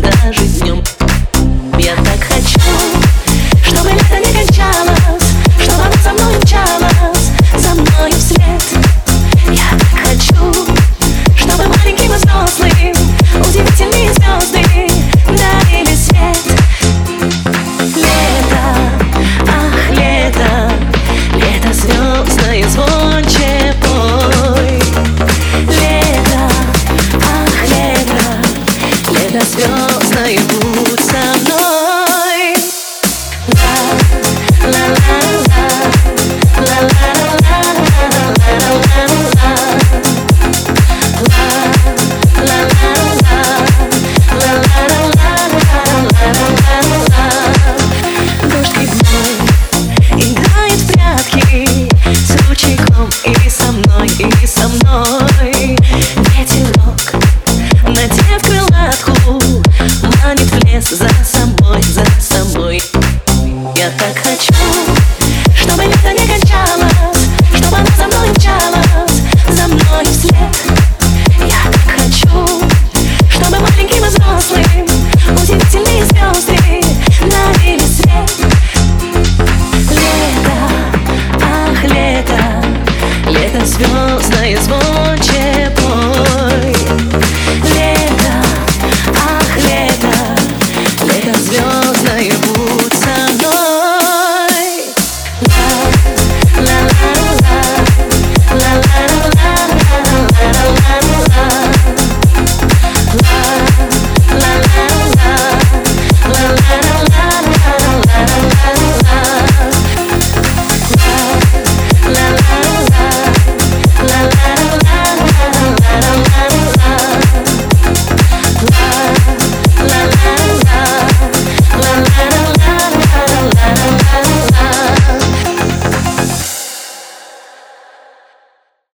даже днем. Лето звездное будь со мной. Ла, ла, ла, ла, ла, ла, ла, ла, ла, ла, и со мной, as something?